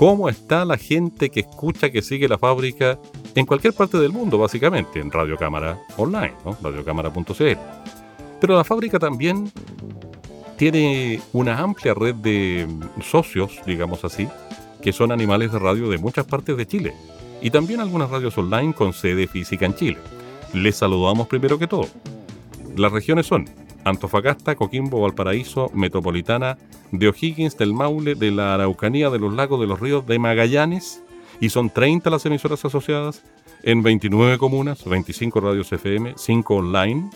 ¿Cómo está la gente que escucha, que sigue la fábrica en cualquier parte del mundo, básicamente, en Radio Cámara Online, ¿no? radiocámara.cl? Pero la fábrica también tiene una amplia red de socios, digamos así, que son animales de radio de muchas partes de Chile y también algunas radios online con sede física en Chile. Les saludamos primero que todo. Las regiones son Antofagasta, Coquimbo, Valparaíso, Metropolitana, de O'Higgins, del Maule, de la Araucanía, de los lagos, de los ríos, de Magallanes, y son 30 las emisoras asociadas en 29 comunas, 25 radios FM, 5 online,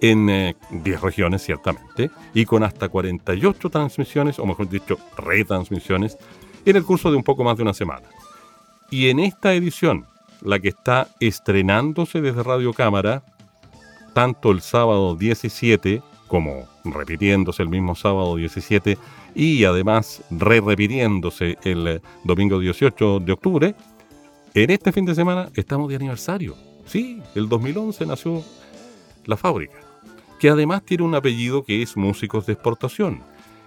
en 10 eh, regiones ciertamente, y con hasta 48 transmisiones, o mejor dicho, retransmisiones, en el curso de un poco más de una semana. Y en esta edición, la que está estrenándose desde Radio Cámara, tanto el sábado 17 como repitiéndose el mismo sábado 17 y además re-repitiéndose el eh, domingo 18 de octubre, en este fin de semana estamos de aniversario. Sí, el 2011 nació la fábrica, que además tiene un apellido que es Músicos de Exportación.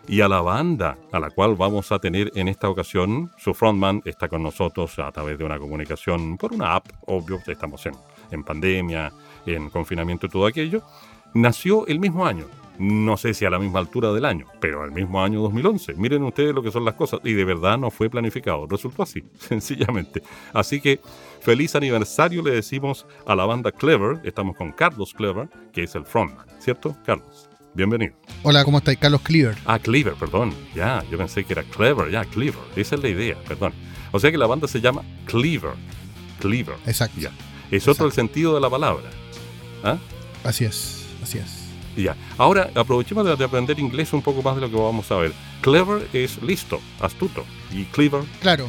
Y a la banda a la cual vamos a tener en esta ocasión, su frontman está con nosotros a través de una comunicación por una app, obvio, estamos en, en pandemia, en confinamiento y todo aquello, nació el mismo año. No sé si a la misma altura del año, pero el mismo año 2011. Miren ustedes lo que son las cosas. Y de verdad no fue planificado. Resultó así, sencillamente. Así que feliz aniversario le decimos a la banda Clever. Estamos con Carlos Clever, que es el frontman, ¿cierto, Carlos? Bienvenido. Hola, ¿cómo estáis? Carlos Cleaver. Ah, Cleaver, perdón. Ya, yo pensé que era Clever, ya, Cleaver. Esa es la idea, perdón. O sea que la banda se llama Cleaver. Cleaver. Exacto. Ya. Es otro el sentido de la palabra. ¿Ah? Así es, así es. Ya. Ahora aprovechemos de, aprender inglés un poco más de lo que vamos a ver. Clever es listo, astuto. ¿Y cleaver? Claro,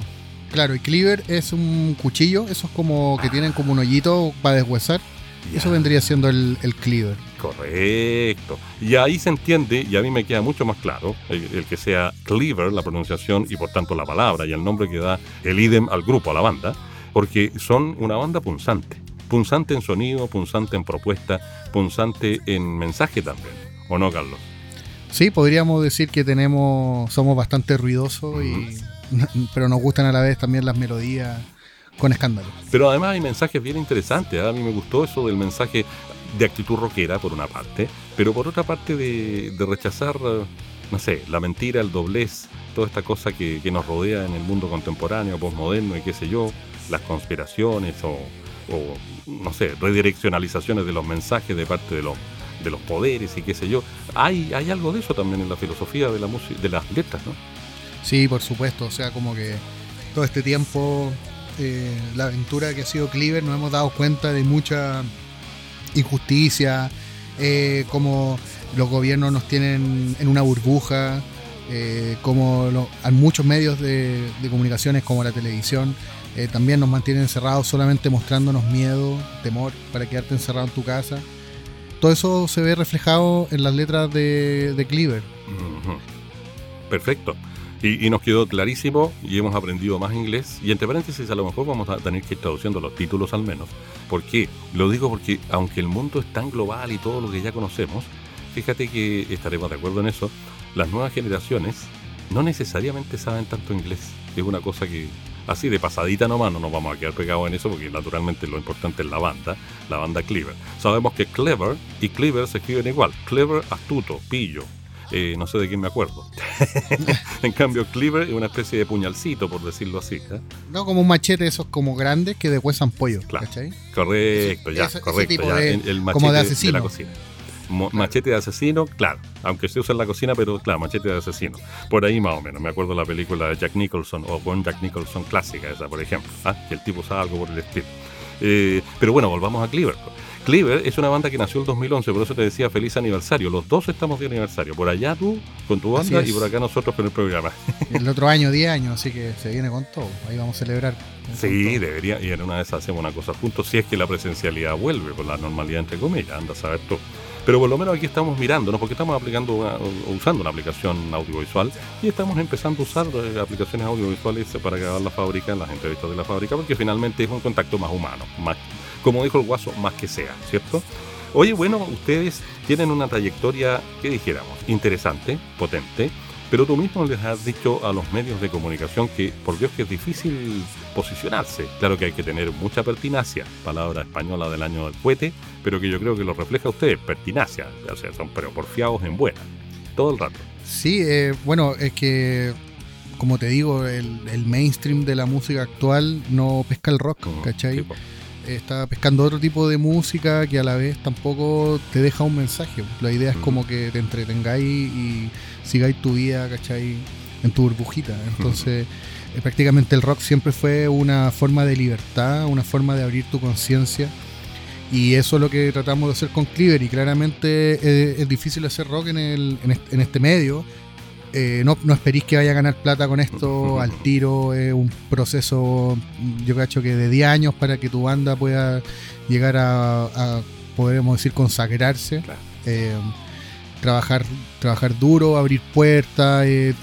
claro. Y cleaver es un cuchillo, esos como que tienen como un hoyito para deshuesar. Eso vendría siendo el, cleaver. Correcto. Y ahí se entiende, y a mí me queda mucho más claro, el, que sea cleaver, la pronunciación y por tanto la palabra y el nombre que da el idem al grupo, a la banda, porque son una banda punzante punzante en sonido, punzante en propuesta, punzante en mensaje también, ¿o no, Carlos? Sí, podríamos decir que tenemos, somos bastante ruidosos, y, pero nos gustan a la vez también las melodías con escándalo. Pero además hay mensajes bien interesantes, ¿eh? a mí me gustó eso del mensaje de actitud rockera, por una parte, pero por otra parte de, rechazar, no sé, la mentira, el doblez, toda esta cosa que, que nos rodea en el mundo contemporáneo, postmoderno y qué sé yo, las conspiraciones o o no sé, redireccionalizaciones de los mensajes de parte de los, de los poderes y qué sé yo. Hay, hay algo de eso también en la filosofía de la música, de las letras, ¿no? Sí, por supuesto. O sea, como que todo este tiempo, eh, la aventura que ha sido Cleaver, nos hemos dado cuenta de mucha injusticia, eh, como los gobiernos nos tienen en una burbuja, eh, como hay muchos medios de, de comunicaciones como la televisión eh, también nos mantienen encerrados solamente mostrándonos miedo, temor para quedarte encerrado en tu casa. Todo eso se ve reflejado en las letras de, de Cleaver. Perfecto. Y, nos quedó clarísimo y hemos aprendido más inglés. Y entre paréntesis, a lo mejor vamos a tener que ir traduciendo los títulos al menos. ¿Por qué? Lo digo porque aunque el mundo es tan global y todo lo que ya conocemos, fíjate que estaremos de acuerdo en eso, las nuevas generaciones no necesariamente saben tanto inglés. Es una cosa que así de pasadita nomás, no nos vamos a quedar pegados en eso porque naturalmente lo importante es la banda, la banda Cleaver. Sabemos que Clever y Cleaver se escriben igual. Clever, astuto, pillo. Eh, no sé de quién me acuerdo. en cambio, Cleaver es una especie de puñalcito, por decirlo así. ¿eh? No, como un machete esos como grandes que deshuesan pollo. Claro. Correcto, ya, correcto. Ya, el machete como de, asesino. de la cocina machete de asesino, claro, aunque se usa en la cocina, pero claro, machete de asesino. Por ahí más o menos, me acuerdo la película de Jack Nicholson o con Jack Nicholson clásica esa, por ejemplo, ¿ah? que el tipo usaba algo por el estilo. Eh, pero bueno, volvamos a Cleaver. Cleaver es una banda que nació el 2011, por eso te decía feliz aniversario. Los dos estamos de aniversario. Por allá tú con tu banda y por acá nosotros con el programa. El otro año 10 años, así que se viene con todo. Ahí vamos a celebrar. Sí, debería. Y en una de esas hacemos una cosa juntos si es que la presencialidad vuelve, por la normalidad entre comillas. Anda a saber tú. Pero por lo menos aquí estamos mirándonos, porque estamos aplicando usando una aplicación audiovisual y estamos empezando a usar eh, aplicaciones audiovisuales para grabar la fábrica, las entrevistas de la fábrica, porque finalmente es un contacto más humano, más, como dijo el guaso, más que sea, ¿cierto? Oye, bueno, ustedes tienen una trayectoria, que dijéramos, interesante, potente, pero tú mismo les has dicho a los medios de comunicación que, por Dios, que es difícil posicionarse. Claro que hay que tener mucha pertinacia, palabra española del año del cohete, pero que yo creo que lo refleja usted, pertinacia, o sea, son pero porfiados en buena, todo el rato. Sí, eh, bueno, es que, como te digo, el, mainstream de la música actual no pesca el rock, ¿cachai? Está pescando otro tipo de música que a la vez tampoco te deja un mensaje. La idea es como que te entretengáis y sigáis tu vida, ¿cachai? En tu burbujita. Entonces, eh, prácticamente el rock siempre fue una forma de libertad, una forma de abrir tu conciencia. Y eso es lo que tratamos de hacer con Cleaver. Y claramente eh, es, difícil hacer rock en, el, en, este, medio. Eh, no, no esperéis que vaya a ganar plata con esto al tiro. Es un proceso, yo cacho que de 10 años para que tu banda pueda llegar a, a podemos decir, consagrarse trabajar, trabajar duro, abrir puertas, eh,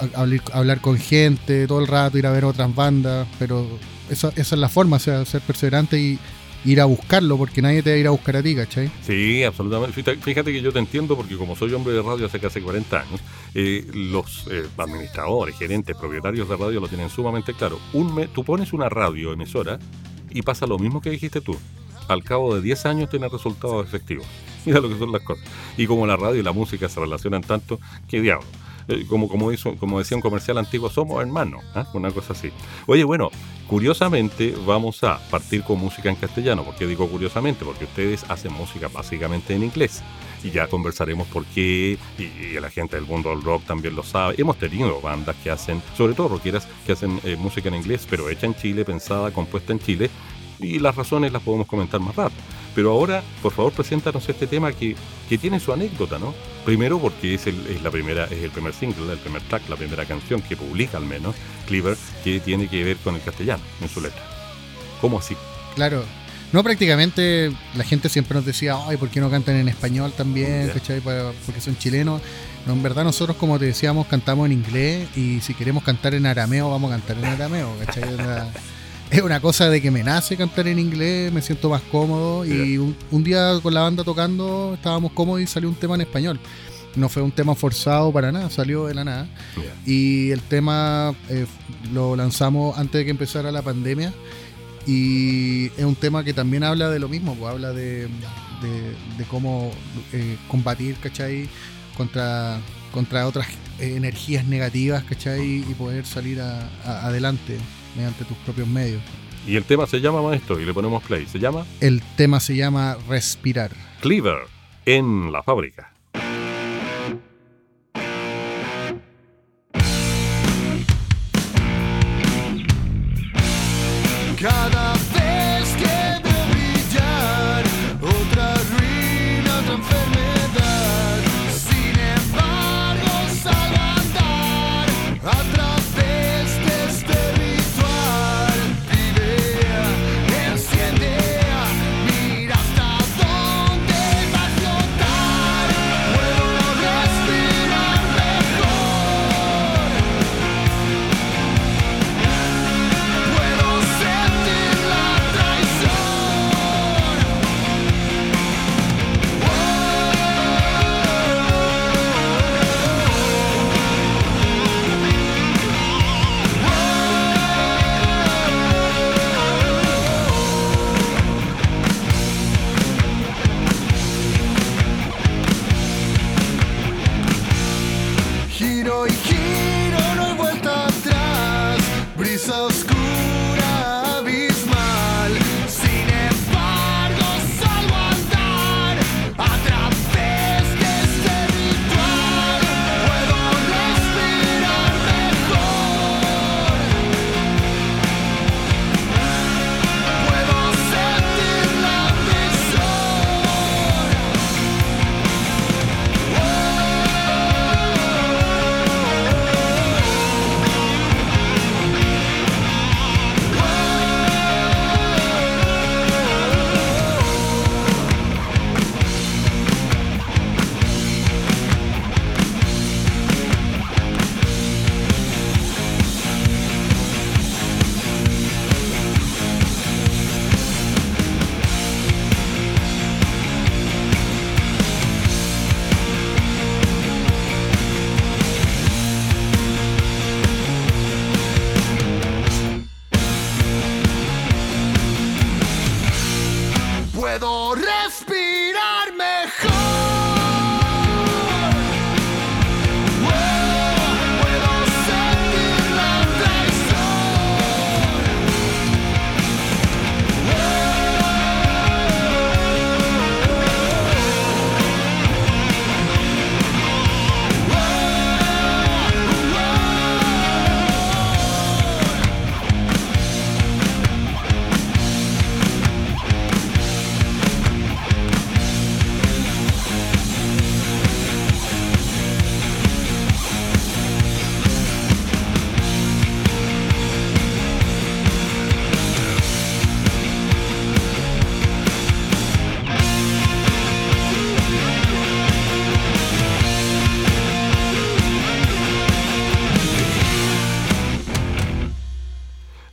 hablar, con gente todo el rato, ir a ver otras bandas, pero esa es la forma, o sea, ser perseverante y ir a buscarlo, porque nadie te va a ir a buscar a ti, ¿cachai? Sí, absolutamente. Fíjate que yo te entiendo, porque como soy hombre de radio hace casi 40 años, eh, los eh, administradores, gerentes, propietarios de radio lo tienen sumamente claro. Un mes, tú pones una radio emisora y pasa lo mismo que dijiste tú. Al cabo de 10 años tiene resultados efectivos. Mira lo que son las cosas. Y como la radio y la música se relacionan tanto, qué diablo. Eh, como, como, hizo, como decía un comercial antiguo, somos hermanos, ¿ah? una cosa así. Oye, bueno, curiosamente vamos a partir con música en castellano. ¿Por qué digo curiosamente? Porque ustedes hacen música básicamente en inglés. Y ya conversaremos por qué, y, la gente del mundo del rock también lo sabe. Hemos tenido bandas que hacen, sobre todo rockeras, que hacen eh, música en inglés, pero hecha en Chile, pensada, compuesta en Chile, y las razones las podemos comentar más rápido. Pero ahora, por favor, preséntanos este tema que, que tiene su anécdota, ¿no? Primero porque es el, es la primera, es el primer single, el primer track, la primera canción que publica al menos Cleaver, que tiene que ver con el castellano en su letra. ¿Cómo así? Claro. No, prácticamente la gente siempre nos decía, ay, ¿por qué no cantan en español también? Porque son chilenos. No, en verdad nosotros, como te decíamos, cantamos en inglés y si queremos cantar en arameo, vamos a cantar en arameo, ¿cachai? Es una cosa de que me nace cantar en inglés, me siento más cómodo y un, día con la banda tocando estábamos cómodos y salió un tema en español. No fue un tema forzado para nada, salió de la nada. Y el tema eh, lo lanzamos antes de que empezara la pandemia y es un tema que también habla de lo mismo, pues, habla de, cómo eh, combatir, ¿cachai? Contra, contra otras energías negativas, ¿cachai? Y poder salir adelante mediante tus propios medios. Y el tema se llama Maestro y le ponemos play. ¿Se llama? El tema se llama Respirar. Cleaver en la fábrica. puedo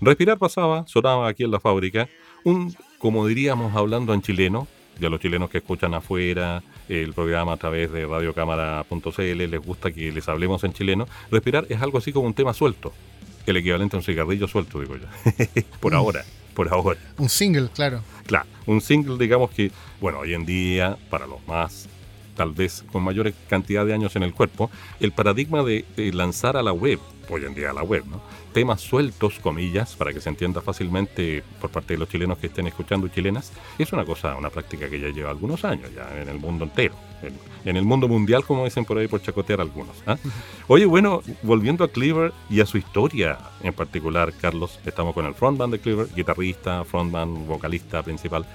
Respirar pasaba, sonaba aquí en la fábrica, un, como diríamos hablando en chileno, ya los chilenos que escuchan afuera el programa a través de radiocámara.cl les gusta que les hablemos en chileno, respirar es algo así como un tema suelto, el equivalente a un cigarrillo suelto, digo yo, por mm. ahora, por ahora. Un single, claro. Claro, un single digamos que, bueno, hoy en día, para los más tal vez con mayor cantidad de años en el cuerpo, el paradigma de, lanzar a la web, hoy en día a la web, ¿no? Temas sueltos, comillas, para que se entienda fácilmente por parte de los chilenos que estén escuchando chilenas, es una cosa, una práctica que ya lleva algunos años, ya en el mundo entero, en, el mundo mundial, como dicen por ahí, por chacotear algunos. ¿ah? Oye, bueno, volviendo a Cleaver y a su historia en particular, Carlos, estamos con el frontman de Cleaver, guitarrista, frontman, vocalista principal.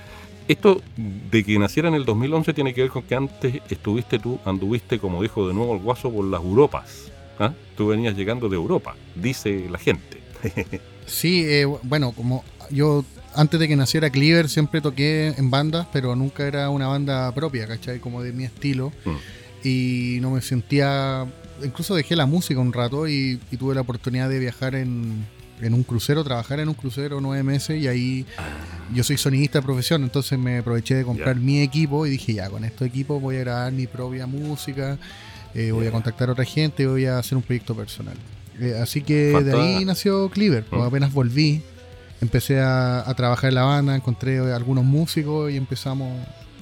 Esto de que naciera en el 2011 tiene que ver con que antes estuviste tú, anduviste, como dijo de nuevo el guaso, por las Europas. ¿Ah? Tú venías llegando de Europa, dice la gente. sí, eh, bueno, como yo antes de que naciera Cleaver siempre toqué en bandas, pero nunca era una banda propia, ¿cachai? Como de mi estilo. Mm. Y no me sentía... Incluso dejé la música un rato y tuve la oportunidad de viajar en, en un crucero, trabajar en un crucero nueve meses y ahí ah. yo soy sonidista de profesión, entonces me aproveché de comprar mi equipo y dije ya, con este equipo voy a grabar mi propia música, eh, voy a contactar a otra gente, voy a hacer un proyecto personal. Eh, así que de ahí nació Cleaver, pues, apenas volví, empecé a, a trabajar en la banda, encontré algunos músicos y empezamos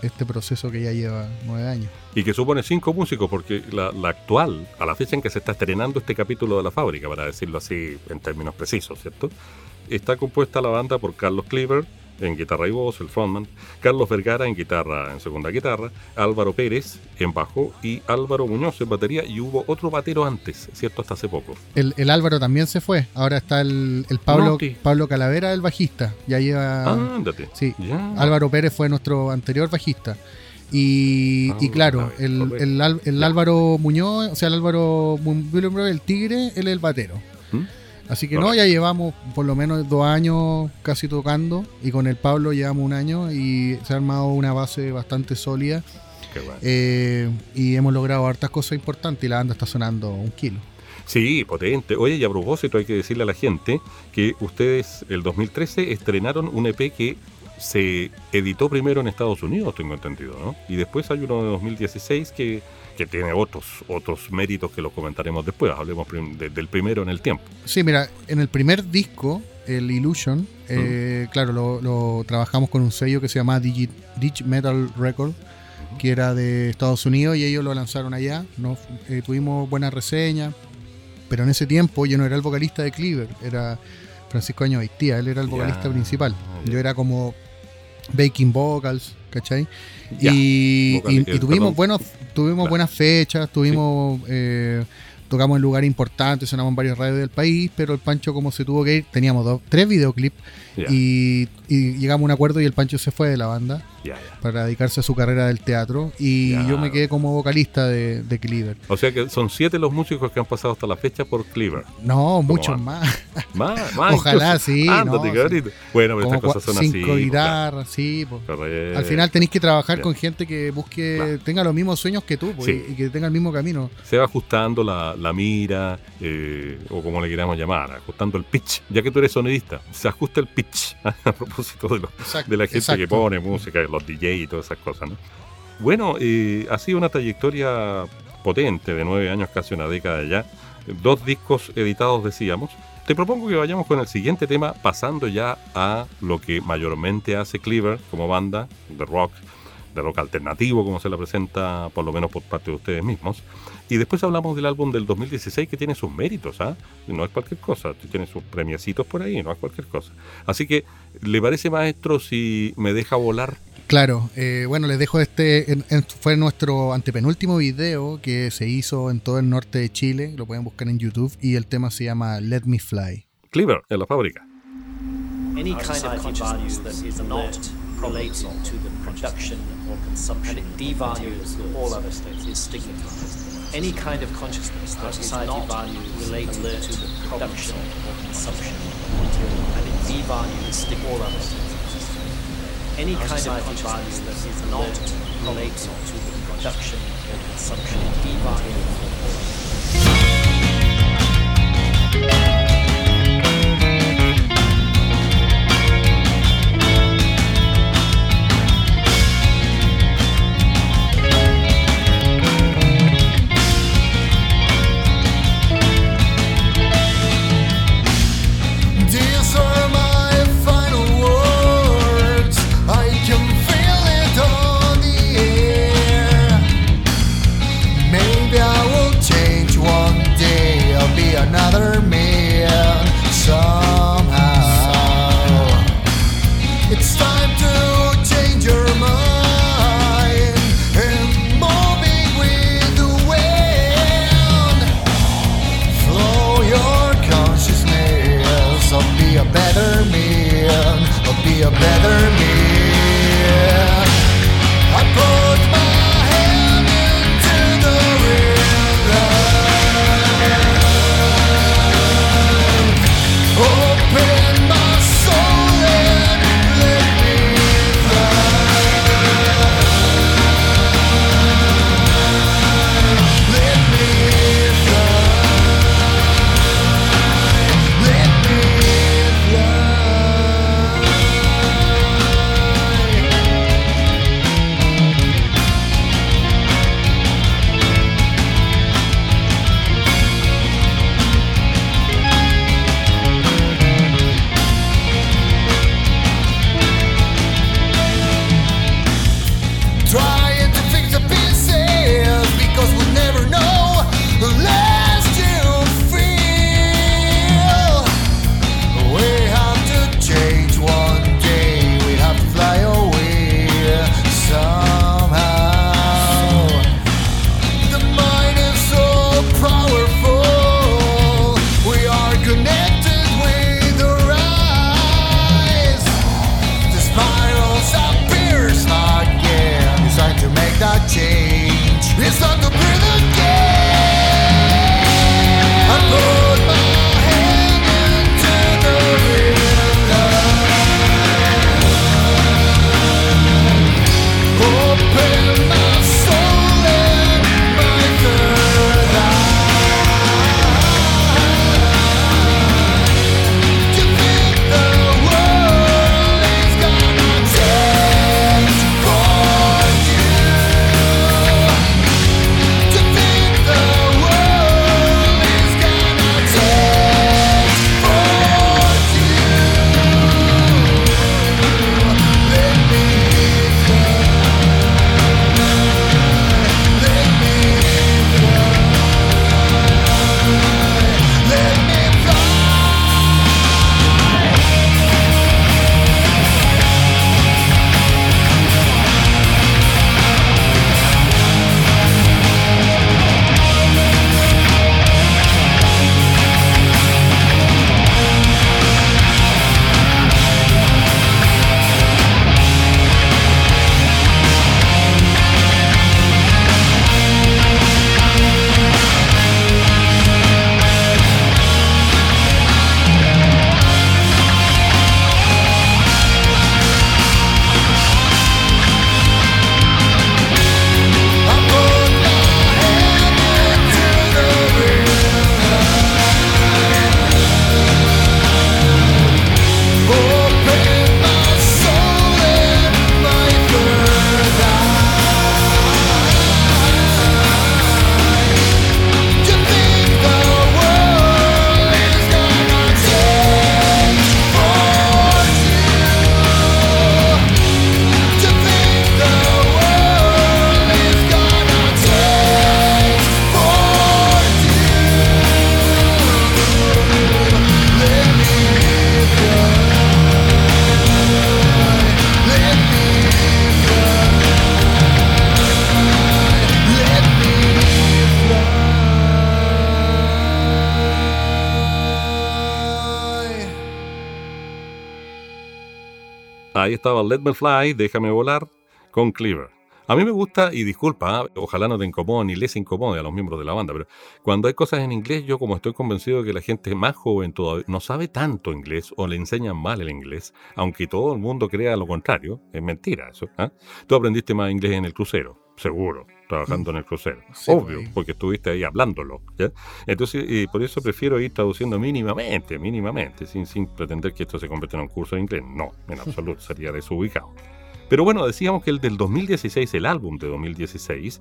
este proceso que ya lleva nueve años. Y que supone cinco músicos, porque la, actual, a la fecha en que se está estrenando este capítulo de la fábrica, para decirlo así en términos precisos, ¿cierto? Está compuesta la banda por Carlos Cleaver, en guitarra y voz, el frontman, Carlos Vergara en guitarra, en segunda guitarra, Álvaro Pérez en bajo y Álvaro Muñoz en batería y hubo otro batero antes, ¿cierto? Hasta hace poco. El, Álvaro también se fue, ahora está el, Pablo, Pablo Calavera, el bajista, ya lleva... Ándate. Sí, Álvaro Pérez fue nuestro anterior bajista. Y, y, ah, claro, el, el, Álvaro Muñoz, o sea, el Álvaro el Tigre, él es el batero. ¿Mm? Así que no, ya llevamos por lo menos dos años casi tocando y con el Pablo llevamos un año y se ha armado una base bastante sólida. Eh, y hemos logrado hartas cosas importantes y la banda está sonando un kilo. Sí, potente. Oye, y a propósito hay que decirle a la gente que ustedes el 2013 estrenaron un EP que se editó primero en Estados Unidos, tengo entendido, ¿no? Y después hay uno de 2016 que que tiene otros, otros méritos que los comentaremos después. Hablemos del primero en el tiempo. Sí, mira, en el primer disco, el Illusion, eh, claro, lo, trabajamos con un sello que se llama Digi, Metal Record, que era de Estados Unidos y ellos lo lanzaron allá. ¿no? Eh, tuvimos buenas reseñas, pero en ese tiempo yo no era el vocalista de Cleaver, era Francisco Año Haitía, él era el vocalista principal. Yo era como baking vocals, ¿cachai? y, tuvimos buenos, tuvimos buenas fechas, tuvimos eh, tocamos en lugares importantes, sonamos en varios radios del país, pero el Pancho como se tuvo que ir, teníamos dos, tres videoclips y, llegamos a un acuerdo y el Pancho se fue de la banda para dedicarse a su carrera del teatro y yo me quedé como vocalista de, de, Cleaver. O sea que son siete los músicos que han pasado hasta la fecha por Cleaver. No, muchos más. Más, Ojalá, sí. Bueno, pero estas cosas son así. Cinco guitarras, sí. Al final tenéis que trabajar con gente que busque, tenga los mismos sueños que tú y que tenga el mismo camino. Se va ajustando la, la mira, eh, o como le queramos llamar, ajustando el pitch. Ya que tú eres sonidista, se ajusta el pitch propósito de, de la gente que pone música, los DJ y todas esas cosas. ¿no? Bueno, eh, ha sido una trayectoria potente de nueve años, casi una década ya. Dos discos editados, decíamos. Te propongo que vayamos con el siguiente tema, pasando ya a lo que mayormente hace Cleaver como banda de rock, de rock alternativo, como se la presenta, por lo menos por parte de ustedes mismos. Y después hablamos del álbum del 2016 que tiene sus méritos, ¿ah? No es cualquier cosa, tiene sus premiecitos por ahí, no es cualquier cosa. Así que, ¿le parece, maestro, si me deja volar Claro, eh, bueno, les dejo este, fue nuestro antepenúltimo video que se hizo en todo el norte de Chile, lo pueden buscar en YouTube y el tema se llama Let Me Fly. Cleaver, en la fábrica. Any kind of consciousness that is not related to the production or consumption and it devalues all other states, is stigmatized. Any kind of consciousness that is not related to the production or consumption and it devalues all other any kind of consciousness that is not related to the production or consumption of divine estaba Let Me Fly, Déjame Volar, con Cleaver. A mí me gusta, y disculpa, ¿ah? ojalá no te incomode ni les incomode a los miembros de la banda, pero cuando hay cosas en inglés, yo como estoy convencido de que la gente más joven todavía no sabe tanto inglés o le enseñan mal el inglés, aunque todo el mundo crea lo contrario, es mentira eso. ¿ah? Tú aprendiste más inglés en el crucero, seguro, trabajando en el crucero. Obvio, pues. porque estuviste ahí hablándolo. ¿ya? Entonces, y por eso prefiero ir traduciendo mínimamente, mínimamente, sin, sin pretender que esto se convierta en un curso de inglés. No, en absoluto, sería desubicado. Pero bueno, decíamos que el del 2016, el álbum de 2016,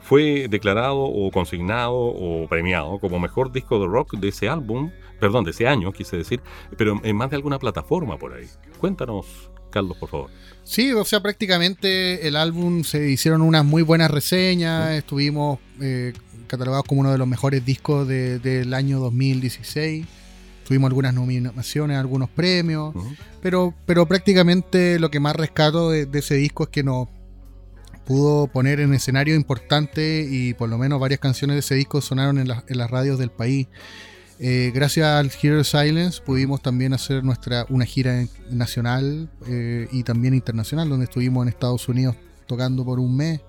fue declarado o consignado o premiado como mejor disco de rock de ese álbum, perdón, de ese año, quise decir, pero en más de alguna plataforma por ahí. Cuéntanos, Carlos, por favor. Sí, o sea, prácticamente el álbum se hicieron unas muy buenas reseñas, estuvimos eh, catalogados como uno de los mejores discos de, del año 2016 tuvimos algunas nominaciones, algunos premios, uh -huh. pero, pero prácticamente lo que más rescato de, de, ese disco es que nos pudo poner en escenario importante y por lo menos varias canciones de ese disco sonaron en, la, en las radios del país. Eh, gracias al Hero Silence pudimos también hacer nuestra una gira nacional eh, y también internacional, donde estuvimos en Estados Unidos tocando por un mes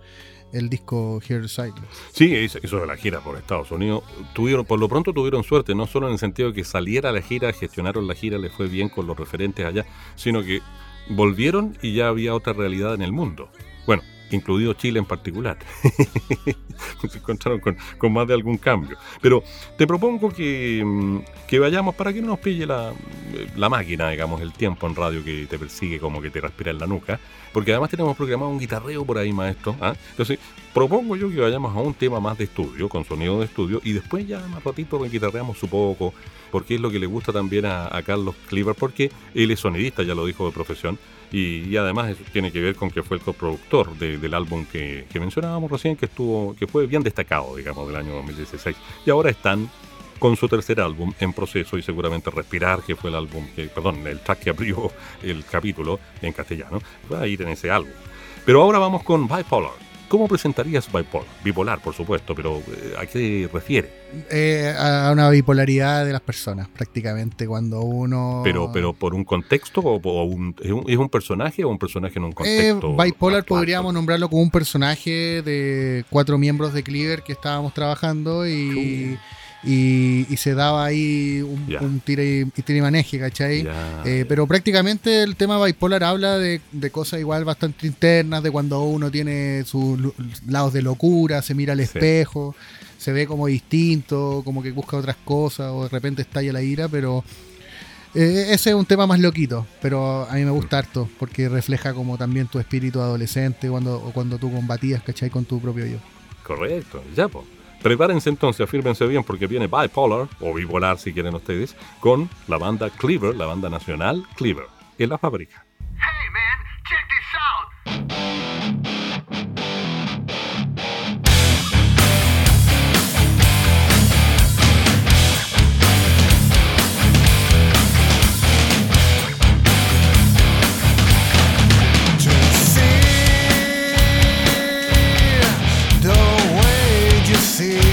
el disco Here Silence. Sí, eso de la gira por Estados Unidos, tuvieron, por lo pronto tuvieron suerte, no solo en el sentido de que saliera la gira, gestionaron la gira, les fue bien con los referentes allá, sino que volvieron y ya había otra realidad en el mundo. Bueno, incluido Chile en particular. Se encontraron con, con, más de algún cambio. Pero te propongo que, mm, que, vayamos para que no nos pille la, la, máquina, digamos, el tiempo en radio que te persigue como que te respira en la nuca. Porque además tenemos programado un guitarreo por ahí, maestro. ¿ah? Entonces, propongo yo que vayamos a un tema más de estudio, con sonido de estudio, y después ya más ratito guitarreamos un poco, porque es lo que le gusta también a, a Carlos Cleaver, porque él es sonidista, ya lo dijo de profesión, y, y, además eso tiene que ver con que fue el coproductor de, del álbum que, que, mencionábamos recién, que estuvo, que fue bien destacado, digamos, del año 2016. Y ahora están con su tercer álbum en proceso y seguramente Respirar, que fue el álbum, que, perdón, el track que abrió el capítulo en castellano, va a ir en ese álbum. Pero ahora vamos con Bipolar. ¿Cómo presentarías bipolar? Bipolar, por supuesto, pero eh, ¿a qué refiere? Eh, a una bipolaridad de las personas, prácticamente, cuando uno... Pero, pero por un contexto o, o un, ¿es, un, ¿es, un, personaje o un personaje en un contexto? Eh, bipolar podríamos nombrarlo como un personaje de cuatro miembros de Cleaver que estábamos trabajando y... Uh. Y, y, se daba ahí un, yeah. un tira y, y, tira y maneje, ¿cachai? Yeah. Eh, pero prácticamente el tema bipolar habla de, de, cosas igual bastante internas, de cuando uno tiene sus lados de locura, se mira al sí. espejo, se ve como distinto, como que busca otras cosas, o de repente estalla la ira, pero eh, ese es un tema más loquito, pero a mí me gusta harto, porque refleja como también tu espíritu adolescente cuando, o cuando tú combatías, ¿cachai? Con tu propio yo. Correcto, ya, pues. Prepárense entonces, afírmense bien porque viene Bipolar, o Bipolar si quieren ustedes, con la banda Cleaver, la banda nacional Cleaver, en la fábrica. Hey man, check this out. See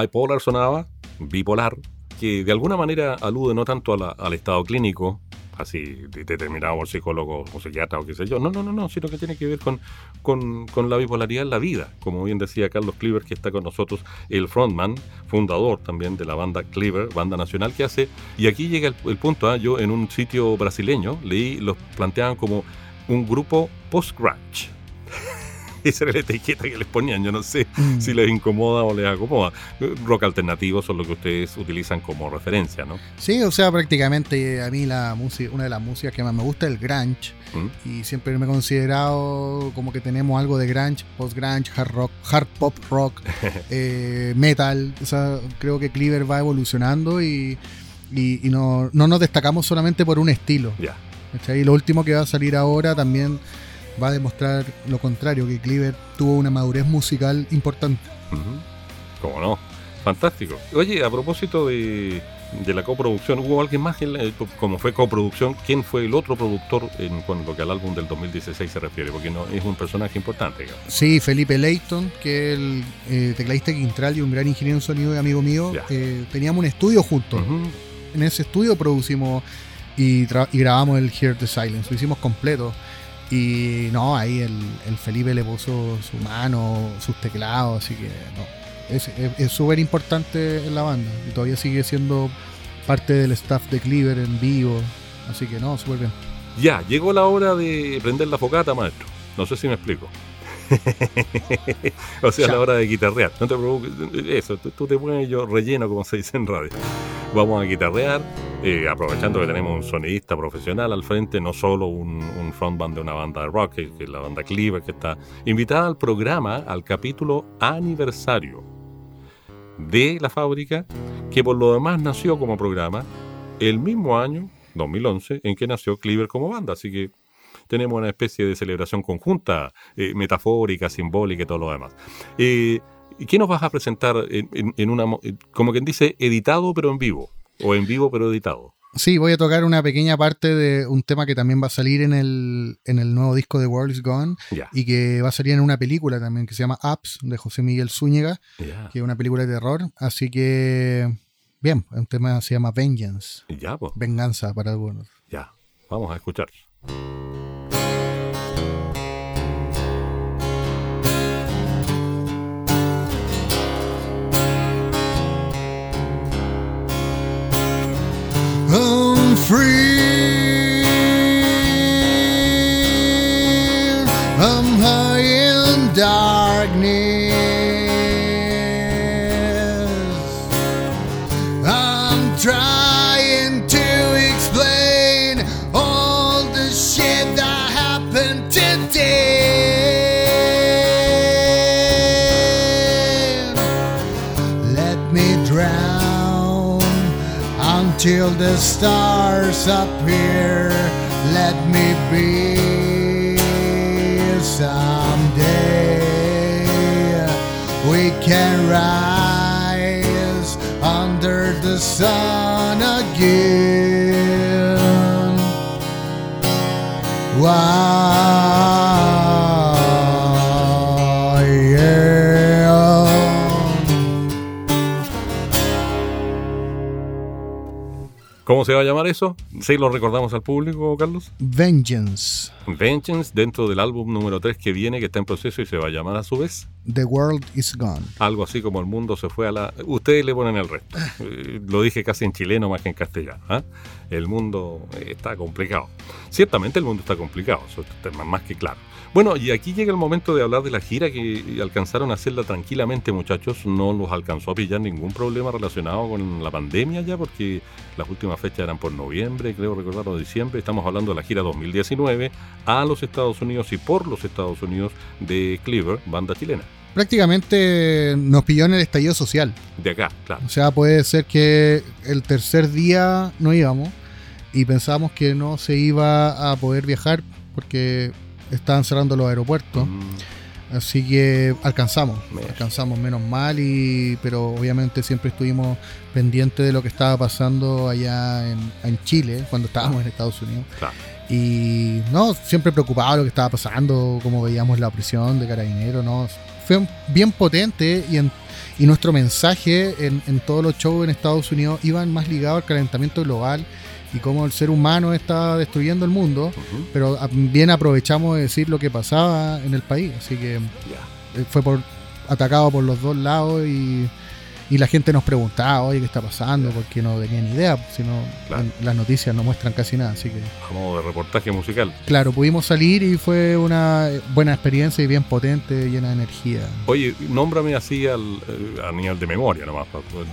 Bipolar sonaba, bipolar, que de alguna manera alude no tanto al estado clínico, así de- determinado por psicólogo o psiquiatra o qué sé yo, no, no, no, no, sino que tiene que ver con, con, la bipolaridad en la vida, como bien decía Carlos Cleaver, que está con nosotros, el frontman, fundador también de la banda Cleaver, banda nacional que hace, y aquí llega el, el punto, ¿ah? yo en un sitio brasileño leí, los planteaban como un grupo post-grunge. Esa era la etiqueta que les ponían. Yo no sé Mm. si les incomoda o les acomoda. Rock alternativo son lo que ustedes utilizan como referencia, ¿no? Sí, o sea, prácticamente a mí la música, una de las músicas que más me gusta es el grunge. ¿Mm? Y siempre me he considerado como que tenemos algo de grunge, post-grunge, hard rock, hard pop rock, eh, metal. O sea, creo que Cleaver va evolucionando y, y- y no, no nos destacamos solamente por un estilo. Ya. ¿cachai? Y lo último que va a salir ahora también va a demostrar lo contrario, que Cleaver tuvo una madurez musical importante. ¿Cómo no? Fantástico. Oye, a propósito de, de la coproducción, ¿hubo alguien más, en la- como fue coproducción? ¿Quién fue el otro productor en cuanto que al álbum del 2016 se refiere? Porque no es un personaje importante. digamos. Sí, Felipe Leighton, que es el eh, tecladista Quintral y un gran ingeniero en sonido y amigo mío, eh, teníamos un estudio juntos. En ese estudio producimos y, y grabamos el Hear the Silence, lo hicimos completo. Y no, ahí el, el Felipe le puso su mano, sus teclados, así que no. Es súper importante en la banda y todavía sigue siendo parte del staff de Cleaver en vivo. Así que no, súper bien. Ya, llegó la hora de prender la focata, maestro. No sé si me explico. o sea, Ya. la hora de guitarrear. No te preocupes. Eso, tú, tú te pones yo relleno, como se dice en radio. Vamos a guitarrear, eh, aprovechando que tenemos un sonidista profesional al frente, no solo un, un frontman de una banda de rock, que es la banda Cleaver, que está invitada al programa, al capítulo aniversario de la fábrica, que por lo demás nació como programa el mismo año, 2011, en que nació Cleaver como banda. Así que tenemos una especie de celebración conjunta, eh, metafórica, simbólica y todo lo demás. Eh, ¿y ¿Qué nos vas a presentar en, una, mo- como quien dice, editado pero en vivo? O en vivo pero editado. Sí, voy a tocar una pequeña parte de un tema que también va a salir en el, en el nuevo disco de World is Gone Ya. y que va a salir en una película también que se llama Apps de José Miguel Zúñiga, que es una película de terror. Así que, bien, un tema se llama Vengeance, ya, pues, venganza para algunos. ya. Vamos a escuchar. Free. I'm high in darkness. Until the stars appear. Let me be someday. We can rise under the sun again. Why, ¿Cómo se va a llamar eso? ¿Sí lo recordamos al público, Carlos? Vengeance, Vengeance, dentro del álbum número 3 que viene, que está en proceso y se va a llamar a su vez. The World is Gone. Algo así como el mundo se fue a la... Ustedes le ponen el resto. Eh, Lo dije casi en chileno más que en castellano. ¿ah? El mundo está complicado. Ciertamente el mundo está complicado, eso está más que claro. Bueno, y aquí llega el momento de hablar de la gira que alcanzaron a hacerla tranquilamente, muchachos. No los alcanzó a pillar ningún problema relacionado con la pandemia ya, porque las últimas fechas eran por noviembre, creo recordar, o diciembre. Estamos hablando de la gira 2019 a los Estados Unidos y por los Estados Unidos de Cleaver, banda chilena. Prácticamente nos pilló en el estallido social. De acá, claro. O sea, puede ser que el tercer día no íbamos y pensábamos que no se iba a poder viajar porque estaban cerrando los aeropuertos. Mm, Así que alcanzamos, Mira. alcanzamos menos mal, y, pero obviamente siempre estuvimos pendientes de lo que estaba pasando allá en, en Chile, cuando estábamos en Estados Unidos. claro. Y no, siempre preocupado de lo que estaba pasando, como veíamos la prisión de Carabineros, ¿no? Fue bien potente y, en- y nuestro mensaje en, en todos los shows en Estados Unidos iban más ligados al calentamiento global y cómo el ser humano está destruyendo el mundo, pero también aprovechamos de decir lo que pasaba en el país, así que eh, fue por atacado por los dos lados y, y la gente nos preguntaba, oye, ¿qué está pasando? Porque no tenían idea, sino Claro. las noticias no muestran casi nada, así que modo de reportaje musical. claro, pudimos salir y fue una buena experiencia y bien potente, llena de energía. Oye, nómbrame así al, eh, a nivel de memoria nomás.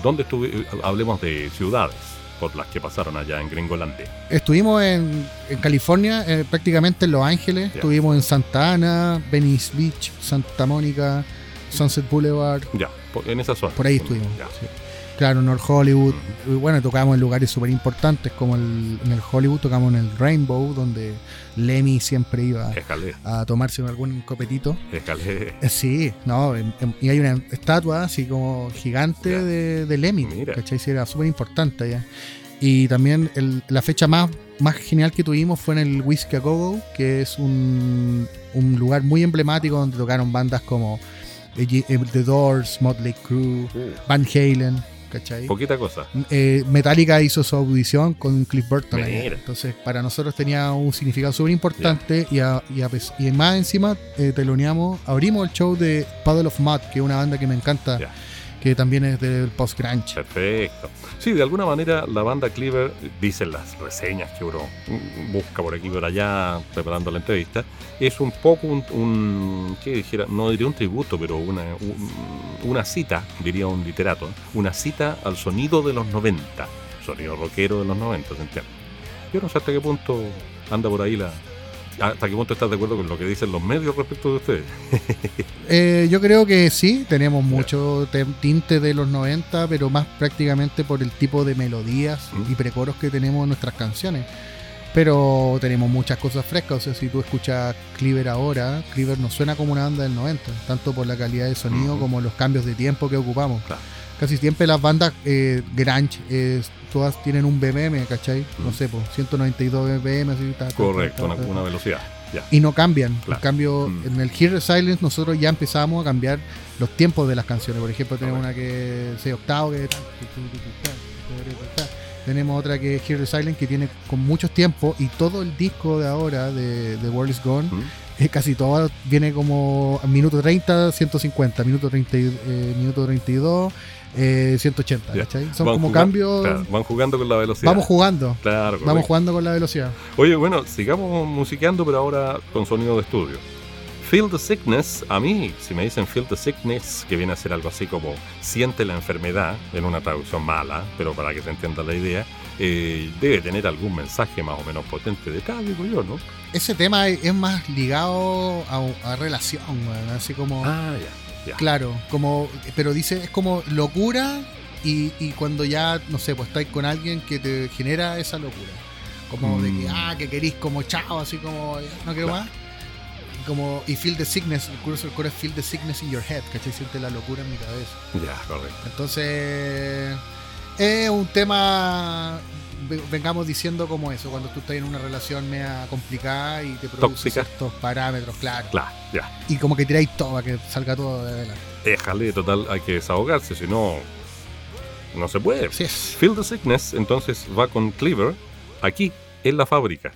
¿Dónde estuve? Hablemos de ciudades por las que pasaron allá en Gringolandia. Estuvimos en, en California, eh, prácticamente en Los Ángeles, Ya. estuvimos en Santa Ana, Venice Beach, Santa Mónica, Sunset Boulevard, Ya, por- en esa zona. por ahí estuvimos. Ya. sí. Claro, North Hollywood. Bueno, tocamos en lugares súper importantes como el, en el Hollywood, tocamos en el Rainbow, donde Lemmy siempre iba Escalé, a tomarse algún copetito. escalé. Eh, Sí, no, en- en- y hay una estatua así como gigante de, de Lemmy, Mira. ¿cachai? Sí, era súper importante allá. Y también el- la fecha más, más genial que tuvimos fue en el Whiskey a Go Go, que es un, un lugar muy emblemático donde tocaron bandas como eh, eh, The Doors, Motley Crue, Van Halen, ¿cachai? Poquita cosa. Eh, Metallica hizo su audición con Cliff Burton. ahí. Entonces, para nosotros tenía un significado súper importante y, a- y, a y más encima eh, teloneamos, abrimos el show de Puddle of Mud, que es una banda que me encanta, Ya. que también es del post-grunge. Perfecto. Sí, de alguna manera la banda Cleaver, dicen las reseñas que uno busca por aquí por allá preparando la entrevista, es un poco un, ¿qué dijera? No diría un tributo, pero una, un- una cita, diría un literato, una cita al sonido de los 90, sonido rockero de los 90, ¿se entiende? Yo no sé hasta qué punto anda por ahí la... ¿Hasta qué punto estás de acuerdo con lo que dicen los medios respecto de ustedes? Eh, yo creo que sí, tenemos mucho te- tinte de los 90, pero más prácticamente por el tipo de melodías Mm. y precoros que tenemos en nuestras canciones. Pero tenemos muchas cosas frescas, o sea, si tú escuchas Cleaver ahora, Cleaver no suena como una banda del 90, tanto por la calidad de sonido como los cambios de tiempo que ocupamos. Claro. Casi siempre las bandas eh, grunge, eh, todas tienen un BPM, ¿cachai? No Mm. sé, pues 192 BPM, así, ta, Correcto, ta, una, velocidad. Ya. y no cambian. Claro. En cambio, Mm. en el Hear the Silence nosotros ya empezamos a cambiar los tiempos de las canciones. Por ejemplo, tenemos una que es octavo, que tenemos otra que es Hear the Silence que tiene con muchos tiempos y todo el disco de ahora de The World is Gone, Mm. eh, casi todo viene como a minuto 30, 150, minuto 30, y- eh, minuto 32, eh, 180, Ya. ¿cachai? Son Van como cambios. claro, van jugando con la velocidad. Vamos jugando, Claro, vamos jugando con la velocidad. Oye, bueno, sigamos musiqueando, pero ahora con sonido de estudio. Feel the Sickness, a mí, si me dicen Feel the Sickness, que viene a ser algo así como siente la enfermedad, en una traducción mala, pero para que se entienda la idea, eh, debe tener algún mensaje más o menos potente detrás, digo yo, ¿no? Ese tema es más ligado a, a relación, así como... Ah, ya, ya. Claro, como, pero dice, es como locura y, y cuando ya, no sé, pues estáis con alguien que te genera esa locura. Como de que, Mm. ah, que querís como chao, así como, no quiero Claro. más. Y como, y feel the sickness, el curso del coro es feel the sickness in your head, ¿cachai? Siente la locura en mi cabeza. Ya, correcto. Entonces, es un tema, vengamos diciendo como eso, cuando tú estás en una relación media complicada y te produce Tóxica. ciertos parámetros, claro. Claro, ya. Y como que tiráis todo para que salga todo de adelante. Déjale, total, hay que desahogarse, si no, no se puede. Así es. Feel the Sickness, entonces va con Cleaver, aquí en la fábrica.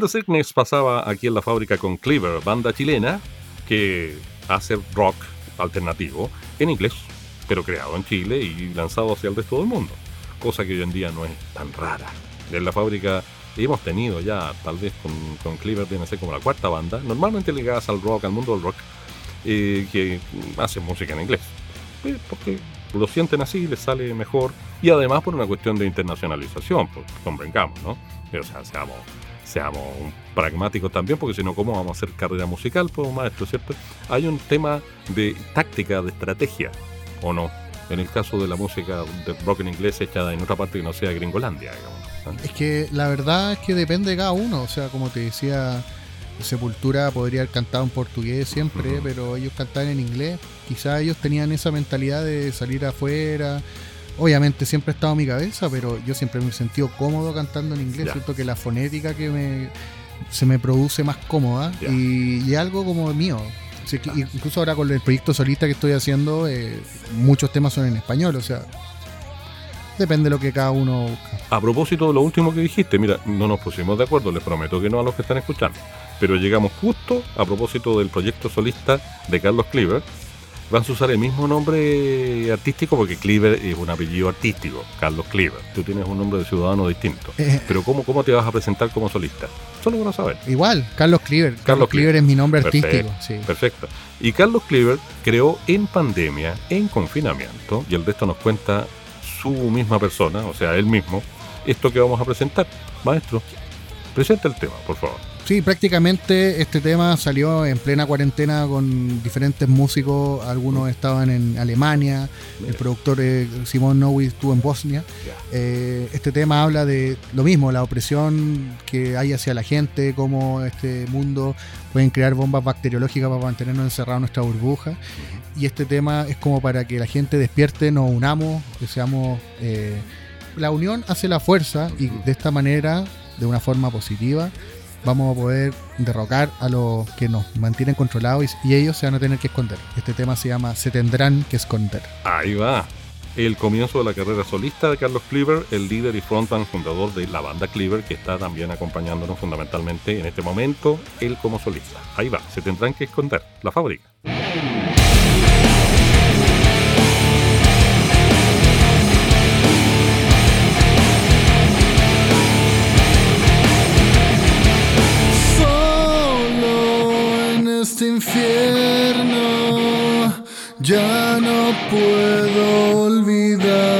The Sickness pasaba aquí en la fábrica con Cleaver, banda chilena que hace rock alternativo en inglés, pero creado en Chile y lanzado hacia el resto del mundo, cosa que hoy en día no es tan rara. En la fábrica hemos tenido ya, tal vez con, con Cleaver viene a ser como la cuarta banda, normalmente ligadas al rock, al mundo del rock, eh, que hacen música en inglés. Eh, porque lo sienten así, les sale mejor, y además por una cuestión de internacionalización, pues, convengamos, ¿no? O sea, seamos, seamos pragmáticos también, porque si no, ¿cómo vamos a hacer carrera musical, pues maestro, ¿cierto? Hay un tema de táctica, de estrategia, ¿o no? En el caso de la música de rock en inglés hecha en otra parte que no sea Gringolandia, digamos. Es que la verdad es que depende de cada uno. O sea, como te decía, Sepultura podría haber cantado en portugués siempre, pero ellos cantaban en inglés. Quizás ellos tenían esa mentalidad de salir afuera. Obviamente siempre ha estado en mi cabeza, pero yo siempre me he sentido cómodo cantando en inglés. Ya. Siento que la fonética que me, se me produce más cómoda y, y algo como mío. Así que incluso ahora con el proyecto solista que estoy haciendo, eh, muchos temas son en español, o sea, depende de lo que cada uno busca. A propósito de lo último que dijiste, mira, no nos pusimos de acuerdo, les prometo que no a los que están escuchando, pero llegamos justo a propósito del proyecto solista de Carlos Cleaver. Van a usar el mismo nombre artístico porque Cleaver es un apellido artístico, Carlos Cleaver. Tú tienes un nombre de ciudadano distinto. Eh, Pero ¿cómo, cómo te vas a presentar como solista? Solo para saber. Igual, Carlos Cleaver. Carlos, Carlos Cleaver es mi nombre artístico. Perfecto, Sí. Perfecto. Y Carlos Cleaver creó en pandemia, en confinamiento, y el resto nos cuenta su misma persona, o sea, él mismo, esto que vamos a presentar. Maestro, presenta el tema, por favor. Sí, prácticamente este tema salió en plena cuarentena con diferentes músicos. Algunos estaban en Alemania. El productor eh, Simón Nowi estuvo en Bosnia. Eh, este tema habla de lo mismo, la opresión que hay hacia la gente, cómo este mundo pueden crear bombas bacteriológicas para mantenernos encerrados en nuestra burbuja. Y este tema es como para que la gente despierte, nos unamos, que seamos... eh, la unión hace la fuerza y de esta manera, de una forma positiva, vamos a poder derrocar a los que nos mantienen controlados y, ellos se van a tener que esconder. Este tema se llama Se tendrán que esconder. Ahí va. El comienzo de la carrera solista de Carlos Cleaver, el líder y frontman fundador de la banda Cleaver, que está también acompañándonos fundamentalmente en este momento, él como solista. Ahí va, se tendrán que esconder. La fábrica. Este infierno ya no puedo olvidar.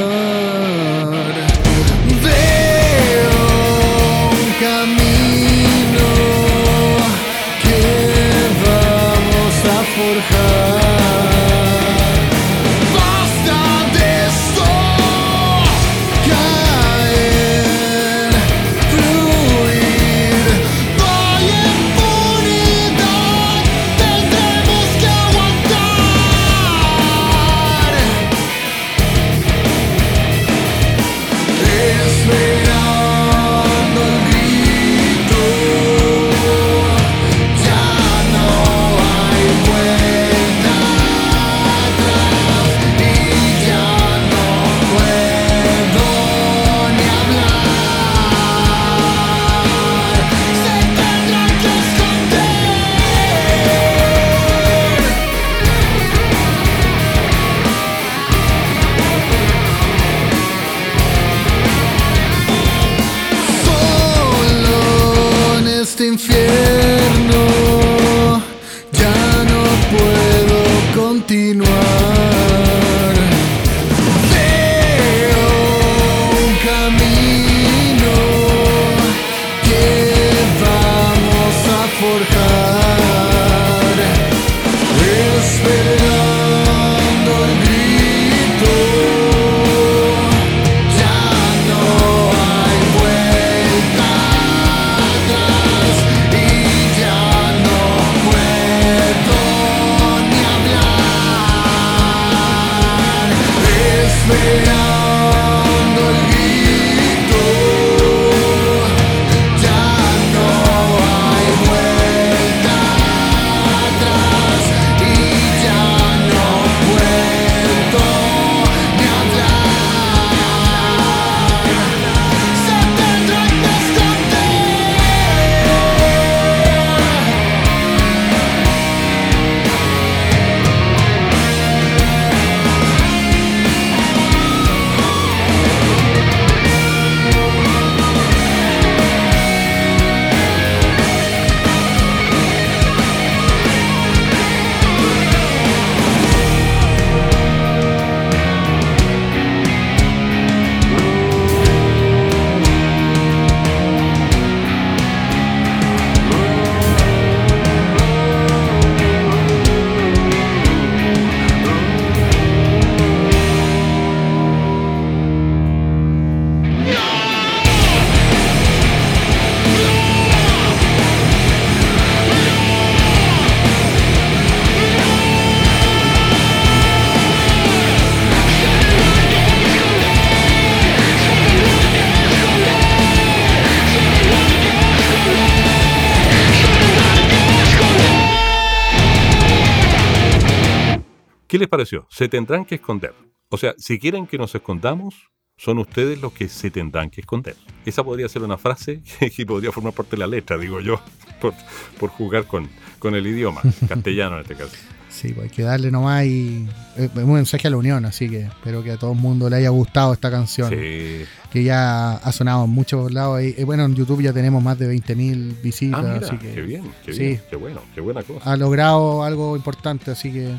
Les pareció? Se tendrán que esconder. O sea, si quieren que nos escondamos, son ustedes los que se tendrán que esconder. Esa podría ser una frase que podría formar parte de la letra, digo yo, por, por jugar con, con el idioma, castellano en este caso. Sí, pues hay que darle nomás y eh, es un mensaje a la unión, así que espero que a todo el mundo le haya gustado esta canción, Sí. que ya ha sonado en muchos lados. Y, eh, bueno, en YouTube ya tenemos más de 20.000 visitas, Ah, mira, así que qué bien, qué sí. bien, qué bueno, qué buena cosa. ha logrado algo importante, así que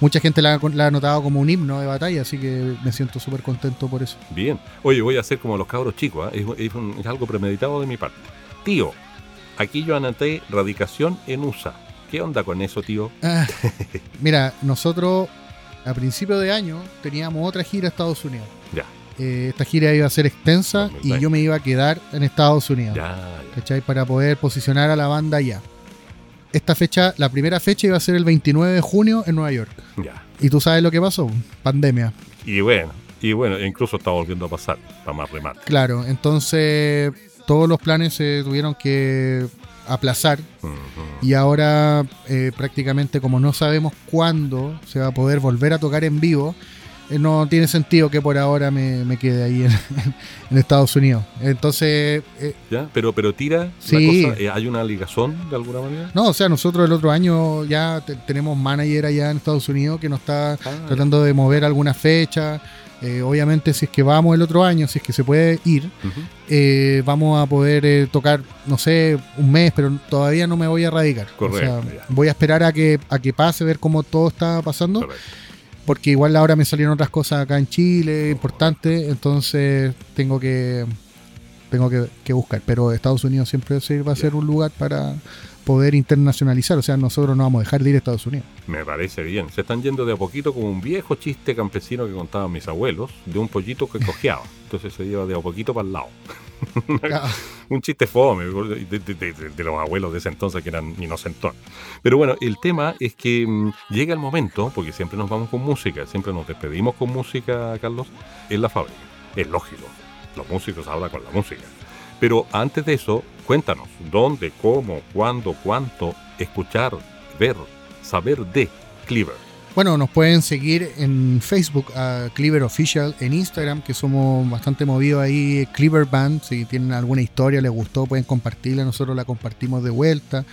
mucha gente la, ha- la ha notado como un himno de batalla, así que me siento súper contento por eso. Bien. Oye, voy a hacer como los cabros chicos, ¿ah? es, es un- es algo premeditado de mi parte. Tío, aquí yo anoté radicación en USA. ¿Qué onda con eso, tío? Ah, mira, nosotros a principio de año teníamos otra gira a Estados Unidos. Ya, Eh, esta gira iba a ser extensa y 2020. yo me iba a quedar en Estados Unidos. ya, ya. ¿cachai? Para poder posicionar a la banda allá. Esta fecha, la primera fecha iba a ser el 29 de junio en Nueva York. ya. ¿Y tú sabes lo que pasó? Pandemia. Y bueno, y bueno, incluso está volviendo a pasar, para más remate. Claro, entonces todos los planes se tuvieron que aplazar y ahora eh, prácticamente como no sabemos cuándo se va a poder volver a tocar en vivo, no tiene sentido que por ahora me, me quede ahí en, en Estados Unidos. Entonces, eh, ¿Ya? Pero, pero tira Sí. la cosa, eh, ¿hay una ligación de alguna manera? no, o sea, nosotros el otro año ya te- tenemos manager allá en Estados Unidos que nos está Ah, tratando de mover alguna fecha. Eh, obviamente, si es que vamos el otro año, si es que se puede ir, eh, vamos a poder eh, tocar, no sé, un mes, pero todavía no me voy a radicar. Correcto, O sea, voy a esperar a que, a que pase, ver cómo todo está pasando, Correcto. Porque igual ahora me salieron otras cosas acá en Chile importantes, entonces tengo que tengo que, que buscar. Pero Estados Unidos siempre va a ser un lugar para poder internacionalizar. O sea, nosotros no vamos a dejar de ir a Estados Unidos. Me parece bien. Se están yendo de a poquito como un viejo chiste campesino que contaban mis abuelos de un pollito que cojeaba. Entonces se lleva de a poquito para el lado. Un chiste fome de, de- de- de- de los abuelos de ese entonces que eran inocentones. Pero bueno, el tema es que mm, llega el momento, porque siempre nos vamos con música, siempre nos despedimos con música, Carlos, en la fábrica. Es lógico, los músicos hablan con la música. Pero antes de eso, cuéntanos, ¿dónde, cómo, cuándo, cuánto, escuchar, ver, saber de Cleaver? Bueno, nos pueden seguir en Facebook a Cleaver Official, en Instagram, que somos bastante movidos ahí, Cleaver Band, si tienen alguna historia, les gustó, pueden compartirla, nosotros la compartimos de vuelta.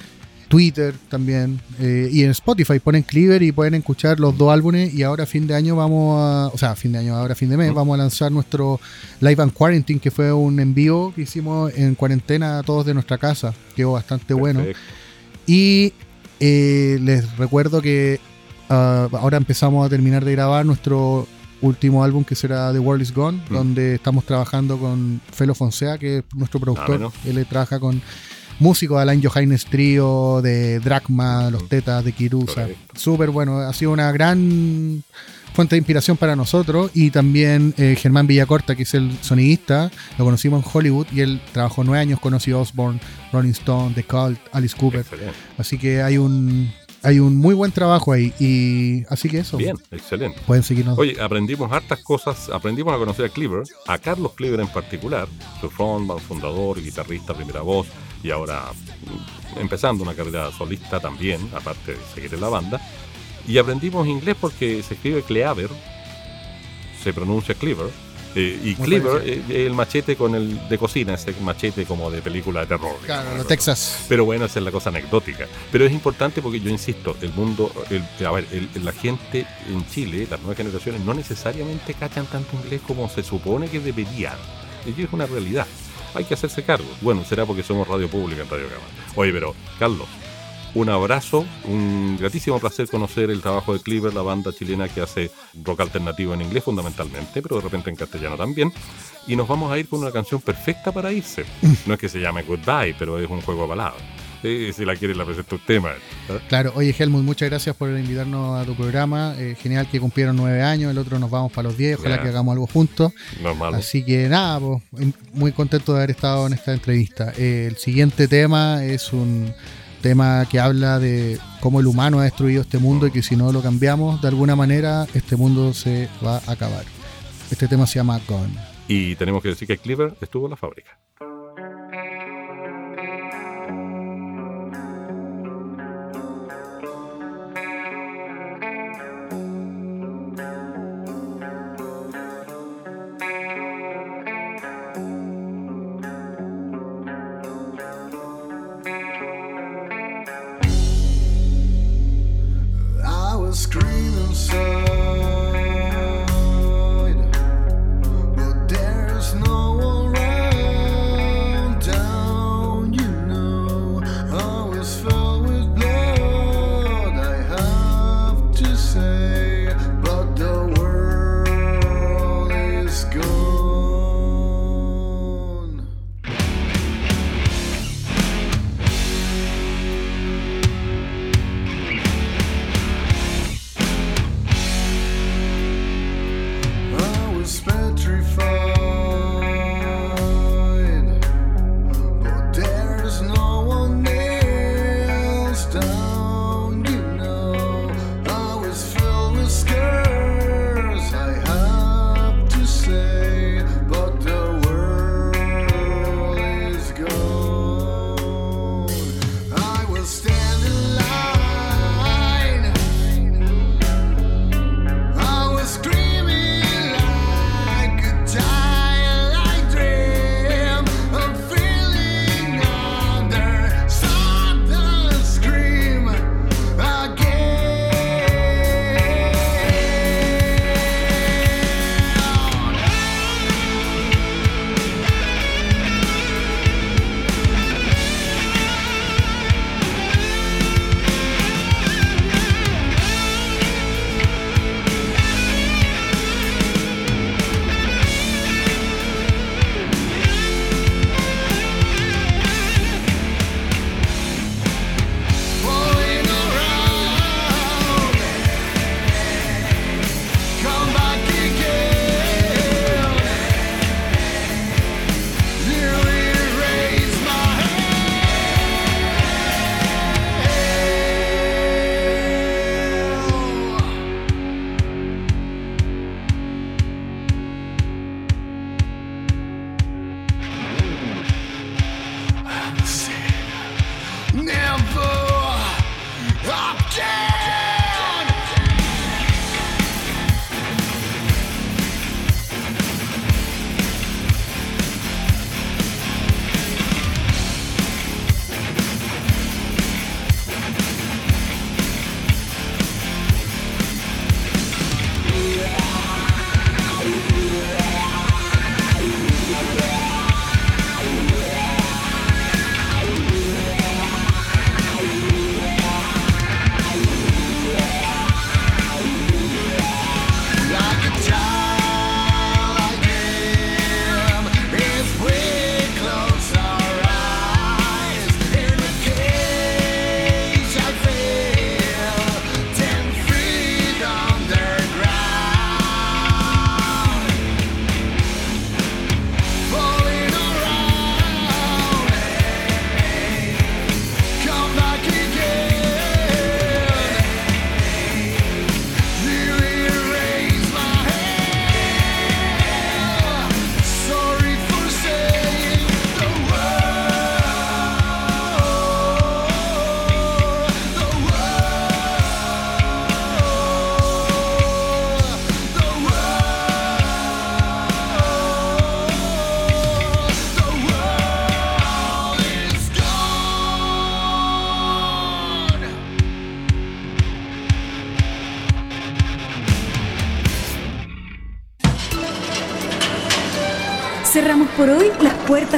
Twitter también, eh, y en Spotify ponen Cleaver y pueden escuchar los dos álbumes y ahora fin de año vamos a, o sea, fin de año, ahora fin de mes, Ujú. vamos a lanzar nuestro Live and Quarantine, que fue un envío que hicimos en cuarentena a todos de nuestra casa, quedó bastante bueno. Y eh, les recuerdo que ah, ahora empezamos a terminar de grabar nuestro último álbum que será The World Is Gone, Mm. donde estamos trabajando con Felo Fonsea, que es nuestro productor. bueno. Él trabaja con músicos de Alain Johannes Trio, de Drachma, Los Tetas, de Kirusa. Súper bueno, ha sido una gran fuente de inspiración para nosotros y también eh, Germán Villacorta, que es el sonidista, lo conocimos en Hollywood y él trabajó nueve años con Ozzy Osbourne, Rolling Stone, The Cult, Alice Cooper. Excelente. Así que hay un hay un muy buen trabajo ahí y así que eso. Bien, excelente. Pueden seguirnos. Oye, aprendimos hartas cosas, aprendimos a conocer a Cleaver, a Carlos Cleaver en particular, su frontman, fundador, guitarrista, primera voz, y ahora empezando una carrera solista también, aparte de seguir en la banda. Y aprendimos inglés porque se escribe Cleaver, se pronuncia Cleaver, eh, y Cleaver eh, el machete con el de cocina, ese machete como de película de terror. claro. Texas. Pero bueno, esa es la cosa anecdótica. Pero es importante porque yo insisto, el mundo, el- a ver, el- la gente en Chile, las nuevas generaciones, no necesariamente cachan tanto inglés como se supone que deberían. Y es una realidad. Hay que hacerse cargo. Bueno, será porque somos radio pública en Radio Gama. Oye, pero, Carlos, un abrazo, un gratísimo placer conocer el trabajo de Cleaver, la banda chilena que hace rock alternativo en inglés fundamentalmente, pero de repente en castellano también. Y nos vamos a ir con una canción perfecta para irse. No es que se llame Goodbye, pero es un juego de palabras. Eh, si la quiere la presento un tema. ¿eh? Claro, oye Helmut, muchas gracias por invitarnos a tu programa. Eh, genial que cumplieron nueve años, el otro nos vamos para los diez, ojalá que hagamos algo juntos. Normal. Así que nada, pues, muy contento de haber estado en esta entrevista. Eh, el siguiente tema es un tema que habla de cómo el humano ha destruido este mundo y que si no lo cambiamos de alguna manera, este mundo se va a acabar. Este tema se llama Gone. Y tenemos que decir que Cleaver estuvo en la fábrica.